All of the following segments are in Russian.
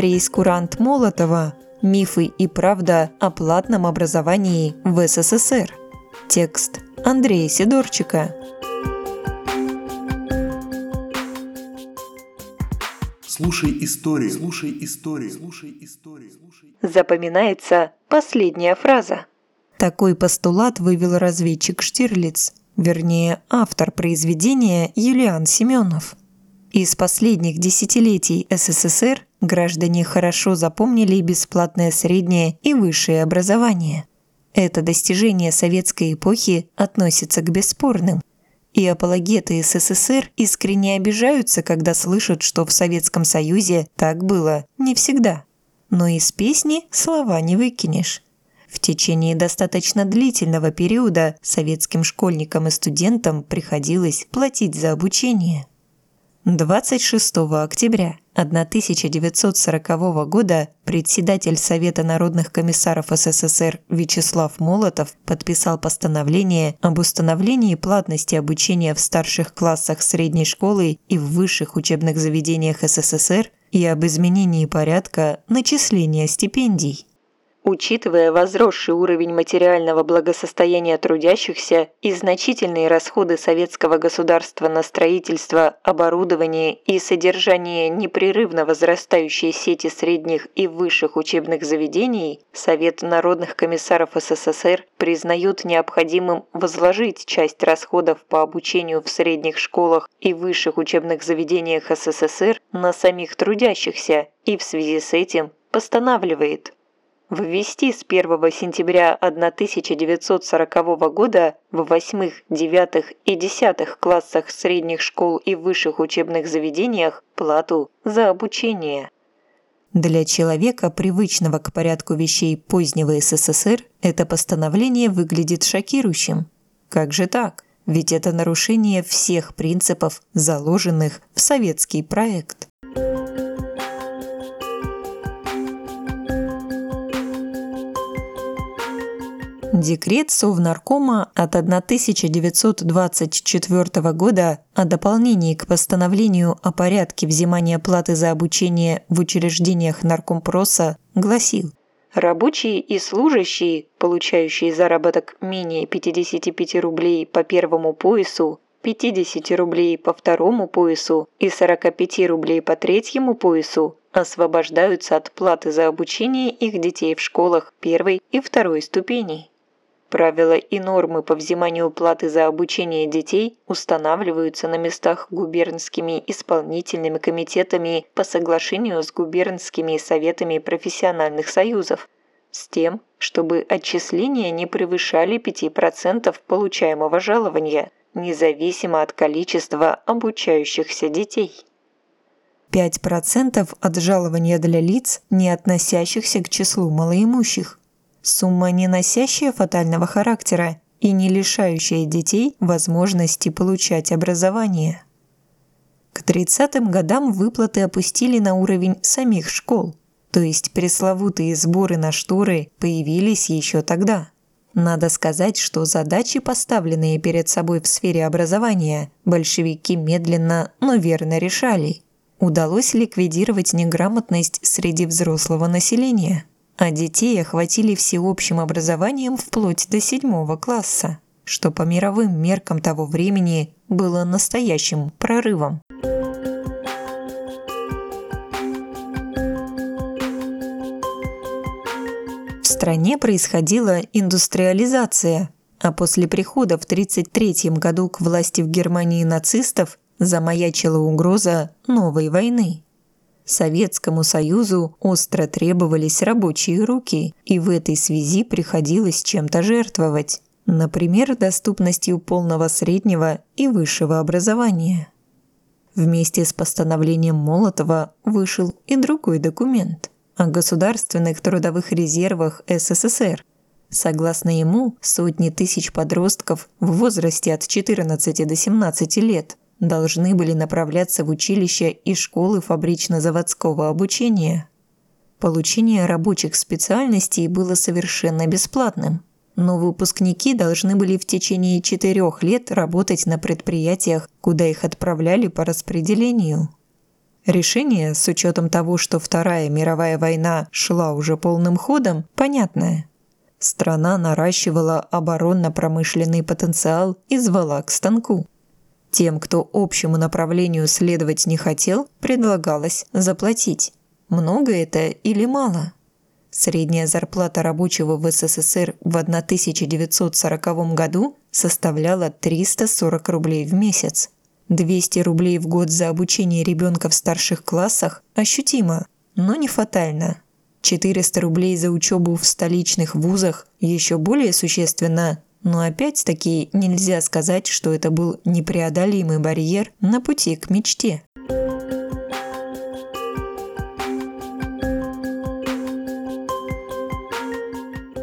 Прейскурант Молотова «Мифы и правда о платном образовании в СССР». Текст Андрея Сидорчика. Слушай историю, слушай историю, слушай историю. Слушай... Запоминается последняя фраза. Такой постулат вывел разведчик Штирлиц, вернее, автор произведения Юлиан Семенов. Из последних десятилетий СССР граждане хорошо запомнили бесплатное среднее и высшее образование. Это достижение советской эпохи относится к бесспорным. И апологеты СССР искренне обижаются, когда слышат, что в Советском Союзе так было не всегда. Но из песни слова не выкинешь. В течение достаточно длительного периода советским школьникам и студентам приходилось платить за обучение. 26 октября 1940 года председатель Совета народных комиссаров СССР Вячеслав Молотов подписал постановление об установлении платности обучения в старших классах средней школы и в высших учебных заведениях СССР и об изменении порядка начисления стипендий. Учитывая возросший уровень материального благосостояния трудящихся и значительные расходы советского государства на строительство, оборудование и содержание непрерывно возрастающей сети средних и высших учебных заведений, Совет народных комиссаров СССР признает необходимым возложить часть расходов по обучению в средних школах и высших учебных заведениях СССР на самих трудящихся и в связи с этим постанавливает – ввести с 1 сентября 1940 года в восьмых, девятых и десятых классах средних школ и высших учебных заведениях плату за обучение. Для человека, привычного к порядку вещей позднего СССР, это постановление выглядит шокирующим. Как же так? Ведь это нарушение всех принципов, заложенных в советский проект. Декрет Совнаркома от 1924 года о дополнении к постановлению о порядке взимания платы за обучение в учреждениях наркомпроса гласил Рабочие и служащие, получающие заработок менее 55 рублей по первому поясу, 50 рублей по второму поясу и 45 рублей по третьему поясу, освобождаются от платы за обучение их детей в школах первой и второй ступеней. Правила и нормы по взиманию платы за обучение детей устанавливаются на местах губернскими исполнительными комитетами по соглашению с губернскими советами профессиональных союзов, с тем, чтобы отчисления не превышали 5% получаемого жалования, независимо от количества обучающихся детей. 5% от жалования для лиц, не относящихся к числу малоимущих. Сумма, не носящая фатального характера и не лишающая детей возможности получать образование. К 30-м годам выплаты опустили на уровень самих школ, то есть пресловутые сборы на шторы появились еще тогда. Надо сказать, что задачи, поставленные перед собой в сфере образования, большевики медленно, но верно решали. Удалось ликвидировать неграмотность среди взрослого населения – а детей охватили всеобщим образованием вплоть до седьмого класса, что по мировым меркам того времени было настоящим прорывом. В стране происходила индустриализация, а после прихода в 1933 году к власти в Германии нацистов замаячила угроза новой войны. Советскому Союзу остро требовались рабочие руки, и в этой связи приходилось чем-то жертвовать. Например, доступностью полного среднего и высшего образования. Вместе с постановлением Молотова вышел и другой документ о государственных трудовых резервах СССР. Согласно ему, сотни тысяч подростков в возрасте от 14 до 17 лет должны были направляться в училища и школы фабрично-заводского обучения. Получение рабочих специальностей было совершенно бесплатным, но выпускники должны были в течение четырех лет работать на предприятиях, куда их отправляли по распределению. Решение, с учетом того, что Вторая мировая война шла уже полным ходом, понятное. Страна наращивала оборонно-промышленный потенциал и звала к станку. Тем, кто общему направлению следовать не хотел, предлагалось заплатить. Много это или мало? Средняя зарплата рабочего в СССР в 1940 году составляла 340 рублей в месяц. 200 рублей в год за обучение ребенка в старших классах ощутимо, но не фатально. 400 рублей за учебу в столичных вузах еще более существенно, но опять-таки нельзя сказать, что это был непреодолимый барьер на пути к мечте.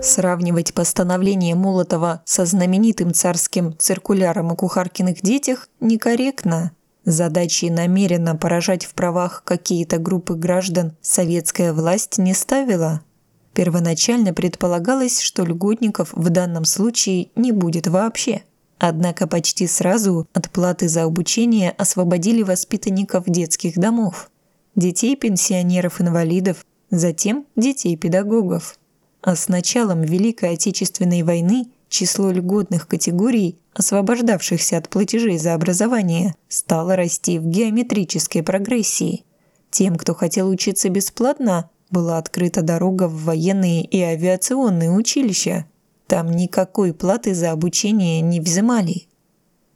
Сравнивать постановление Молотова со знаменитым царским циркуляром о кухаркиных детях некорректно. Задачи намеренно поражать в правах какие-то группы граждан советская власть не ставила. Первоначально предполагалось, что льготников в данном случае не будет вообще. Однако почти сразу от платы за обучение освободили воспитанников детских домов, детей пенсионеров-инвалидов, затем детей педагогов а с началом Великой Отечественной войны число льготных категорий, освобождавшихся от платежей за образование, стало расти в геометрической прогрессии. Тем, кто хотел учиться бесплатно, была открыта дорога в военные и авиационные училища. Там никакой платы за обучение не взимали.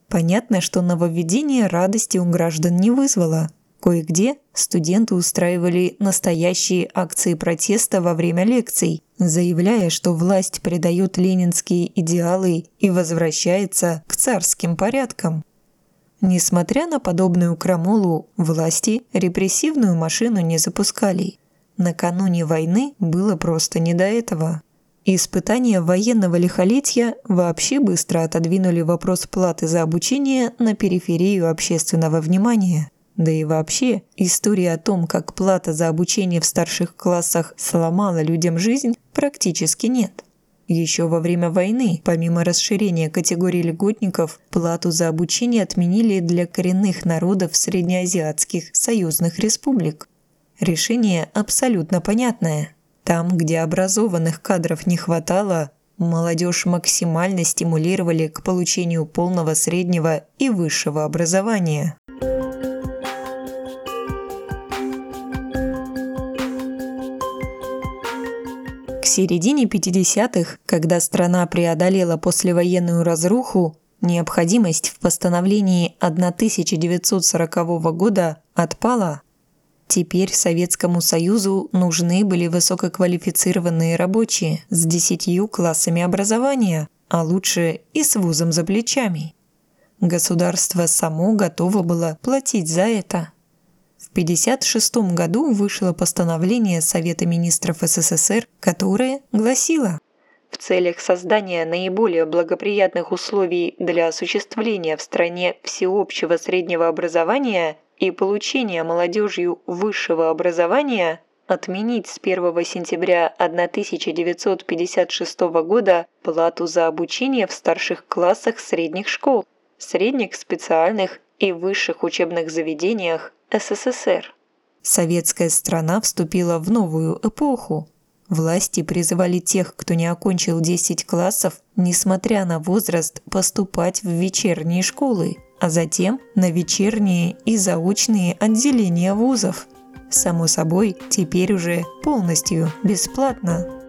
Понятно, что нововведение радости у граждан не вызвало – Кое-где студенты устраивали настоящие акции протеста во время лекций, заявляя, что власть предает ленинские идеалы и возвращается к царским порядкам. Несмотря на подобную крамолу, власти репрессивную машину не запускали. Накануне войны было просто не до этого. Испытания военного лихолетия вообще быстро отодвинули вопрос платы за обучение на периферию общественного внимания – да и вообще, история о том, как плата за обучение в старших классах сломала людям жизнь, практически нет. Еще во время войны, помимо расширения категории льготников, плату за обучение отменили для коренных народов среднеазиатских союзных республик. Решение абсолютно понятное. Там, где образованных кадров не хватало, молодежь максимально стимулировали к получению полного среднего и высшего образования. середине 50-х, когда страна преодолела послевоенную разруху, необходимость в постановлении 1940 года отпала. Теперь Советскому Союзу нужны были высококвалифицированные рабочие с десятью классами образования, а лучше и с вузом за плечами. Государство само готово было платить за это. В 1956 году вышло постановление Совета министров СССР, которое гласило в целях создания наиболее благоприятных условий для осуществления в стране всеобщего среднего образования и получения молодежью высшего образования отменить с 1 сентября 1956 года плату за обучение в старших классах средних школ, средних специальных и высших учебных заведениях СССР. Советская страна вступила в новую эпоху. Власти призывали тех, кто не окончил 10 классов, несмотря на возраст, поступать в вечерние школы, а затем на вечерние и заочные отделения вузов. Само собой, теперь уже полностью бесплатно.